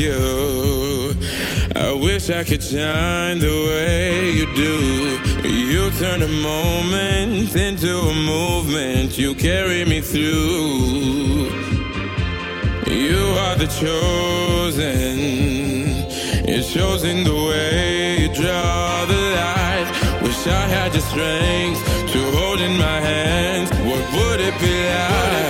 You. I wish I could shine the way you do. Turn a moment into a movement. You carry me through. You are the chosen. You're chosen the way you draw the light. Wish I had your strength to hold in my hands. What would it be like?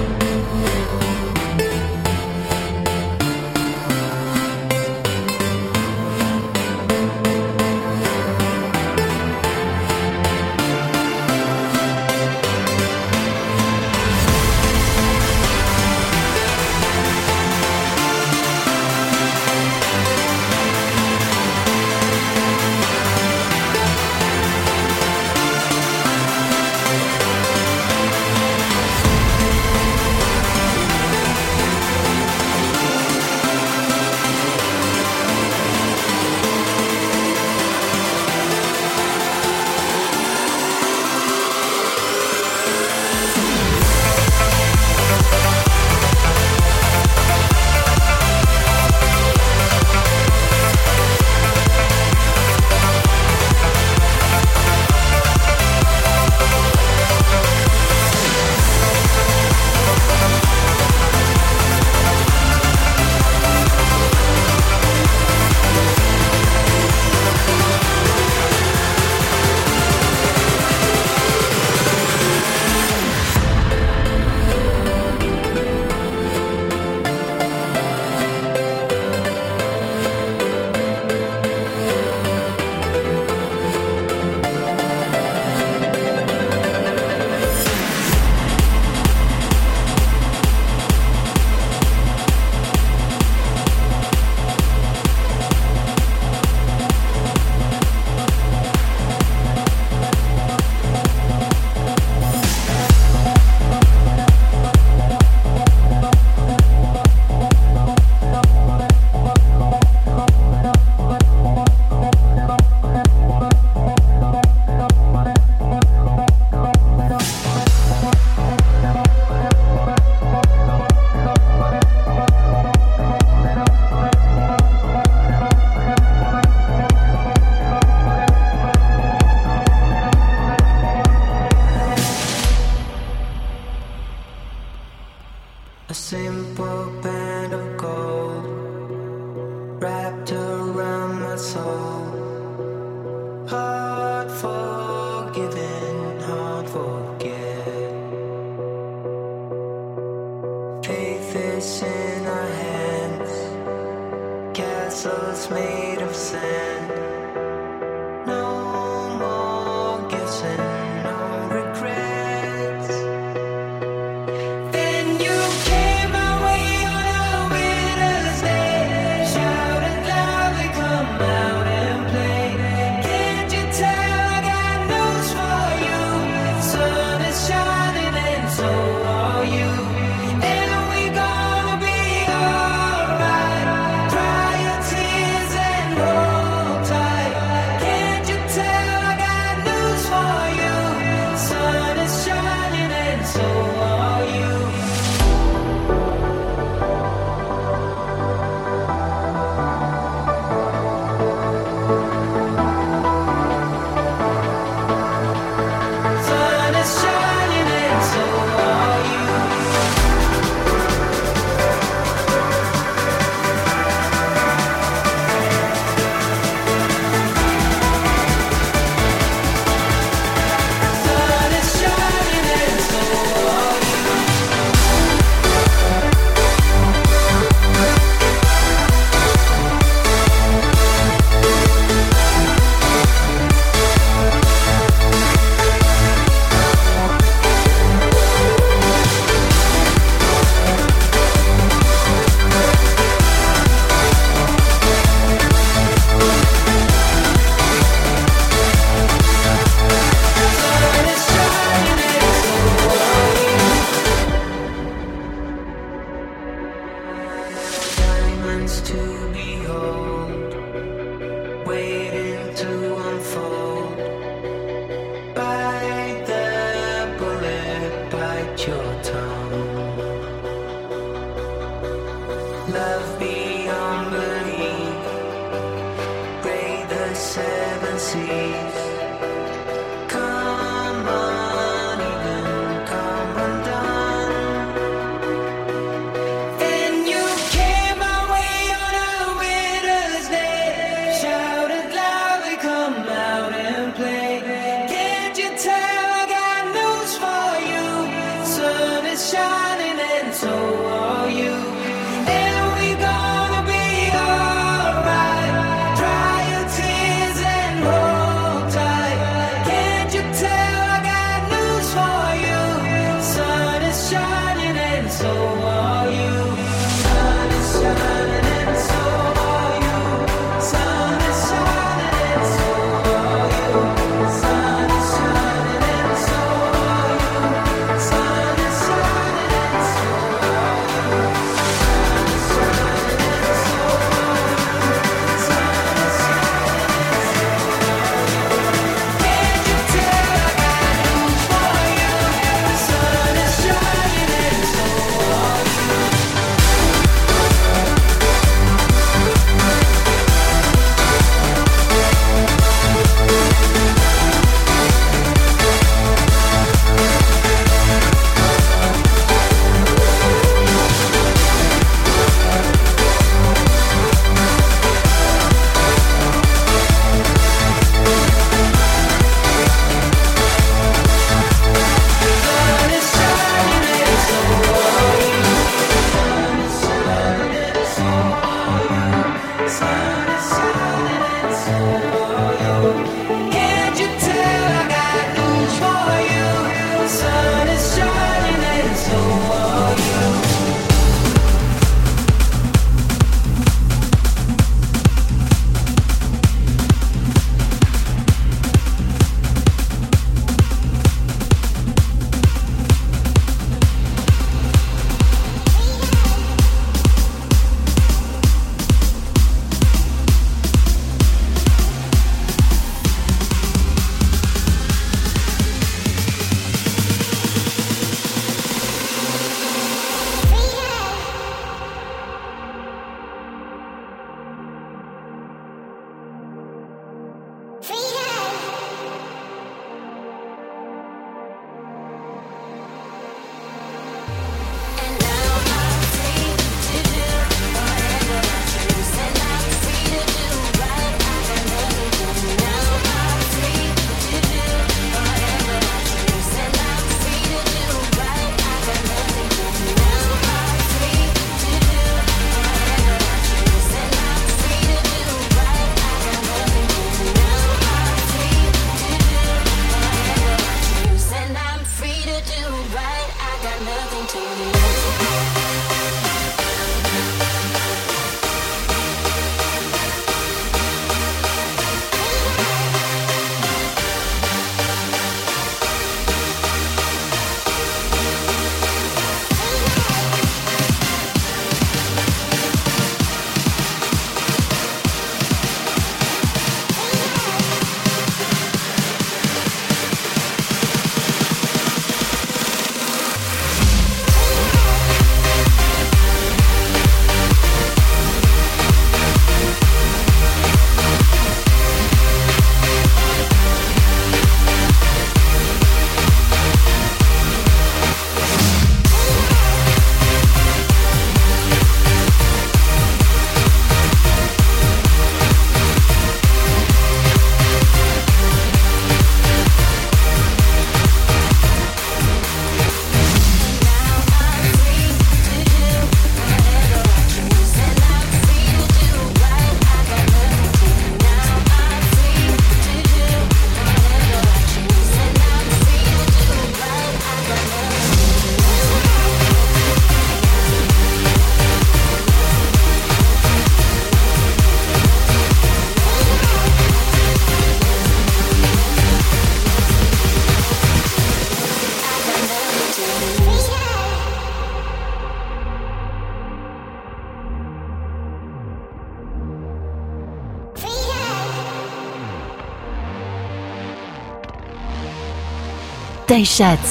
Taishat.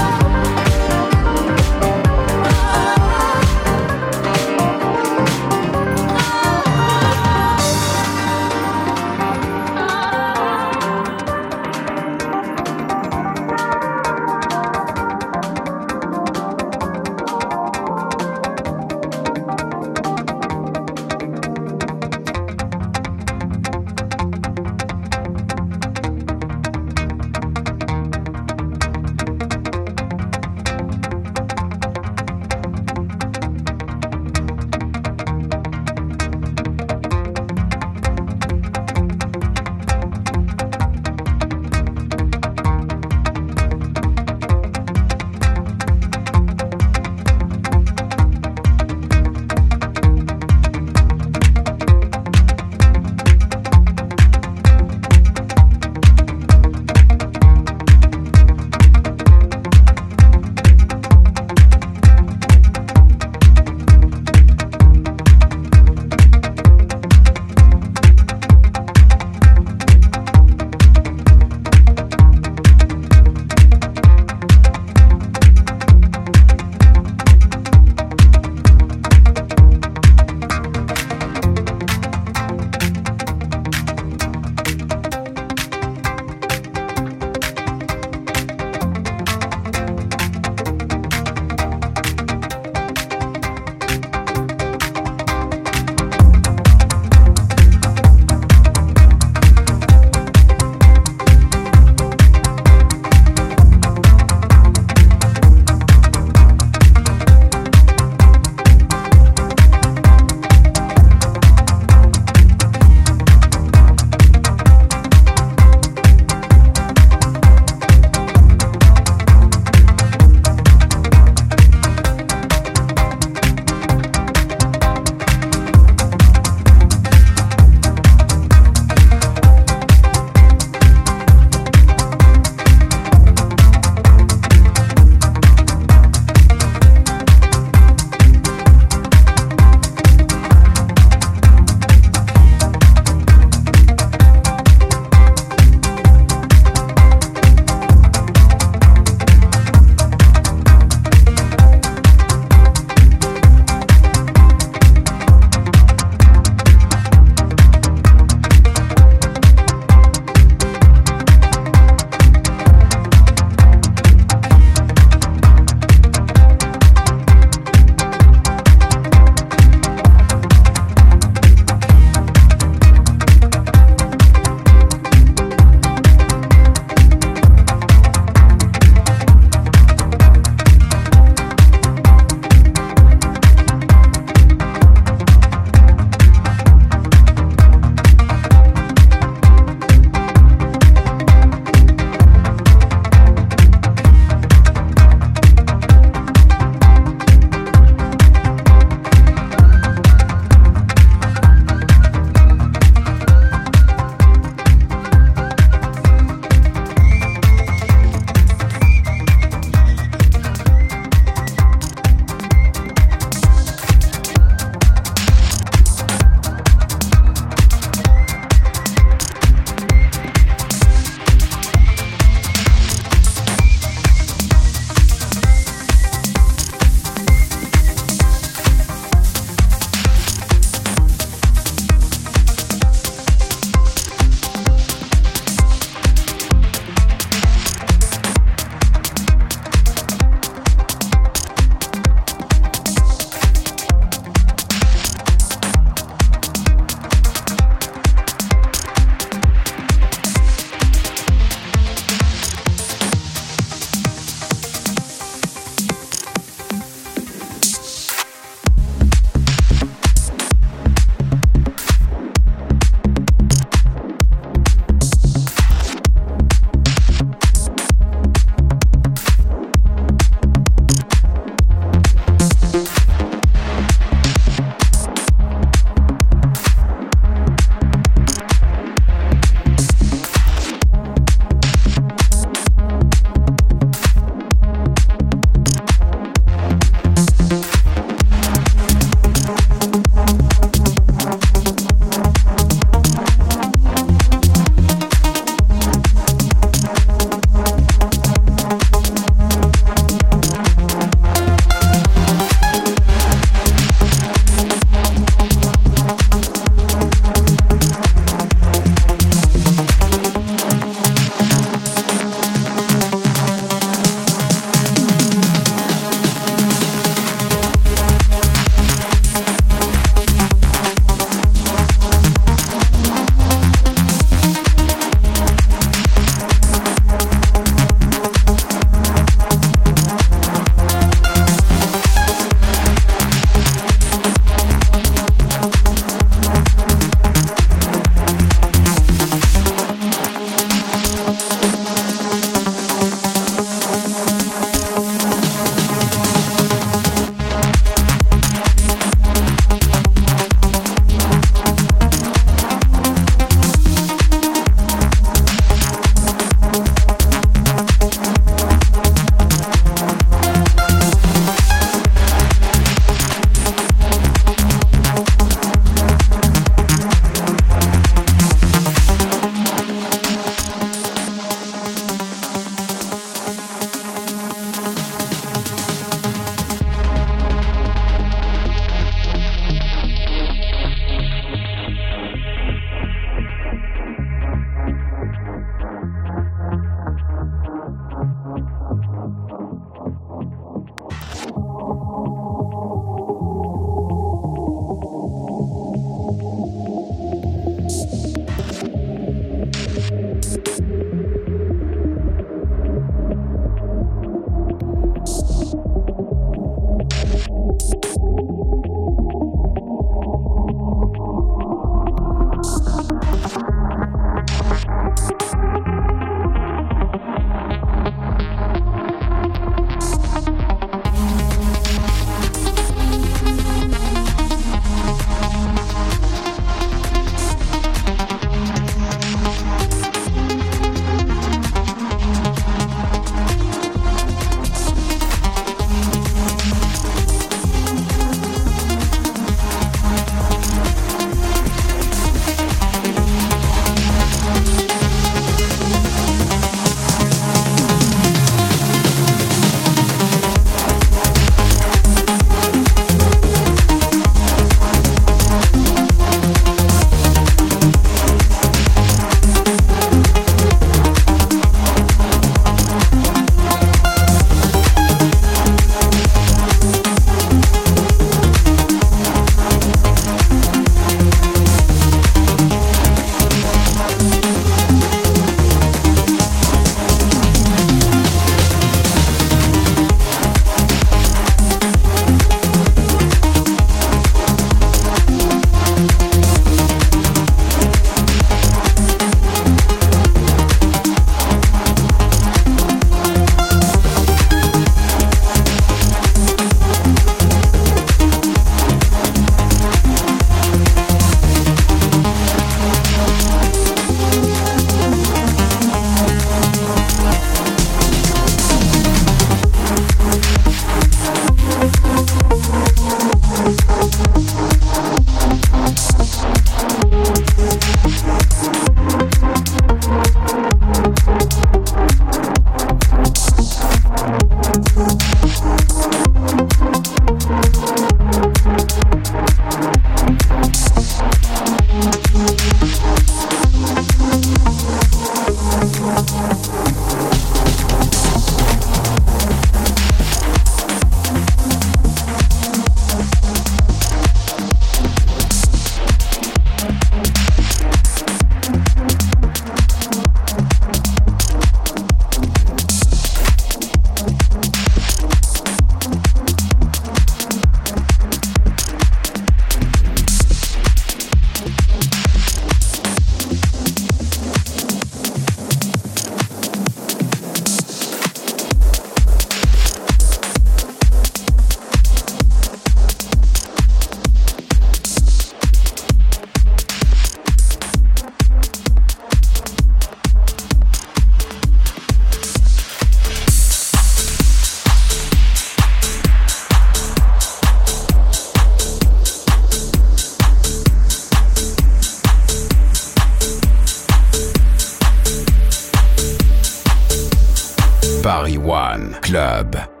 Paris One Club.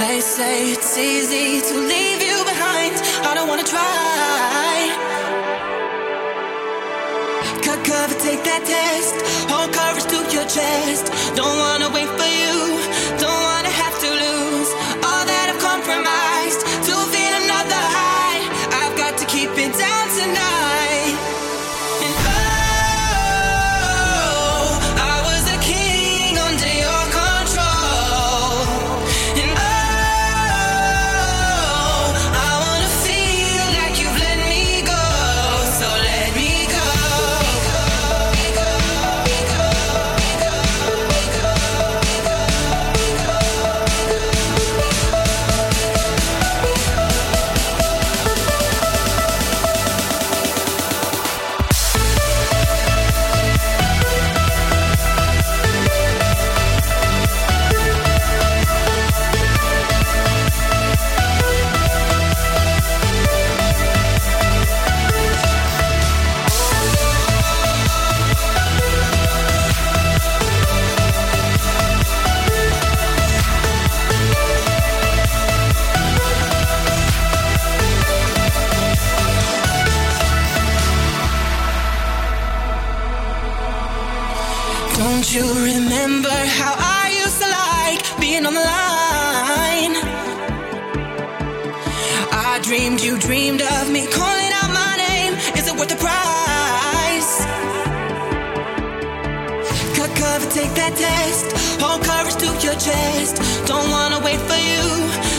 They say it's easy to leave you behind. I don't wanna try. Cut cover, take that test. Hold courage to your chest. Don't wanna wait for you. Don't take that test. Hold courage to your chest. Don't wanna wait for you.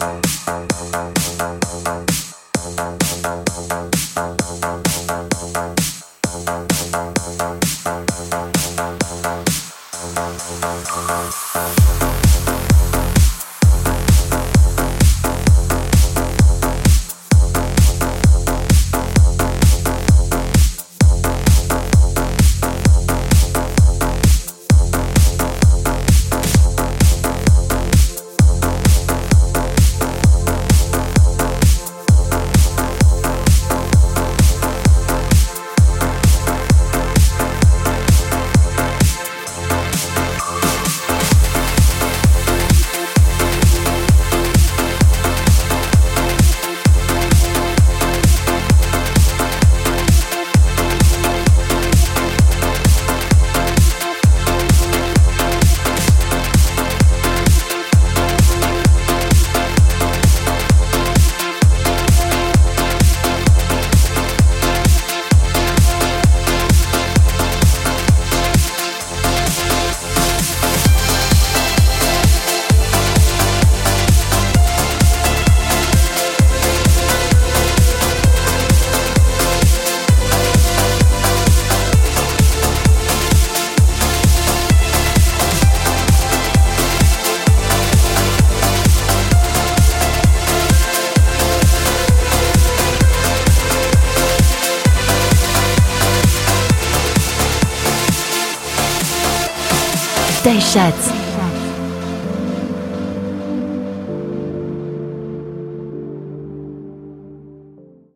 Música Chats.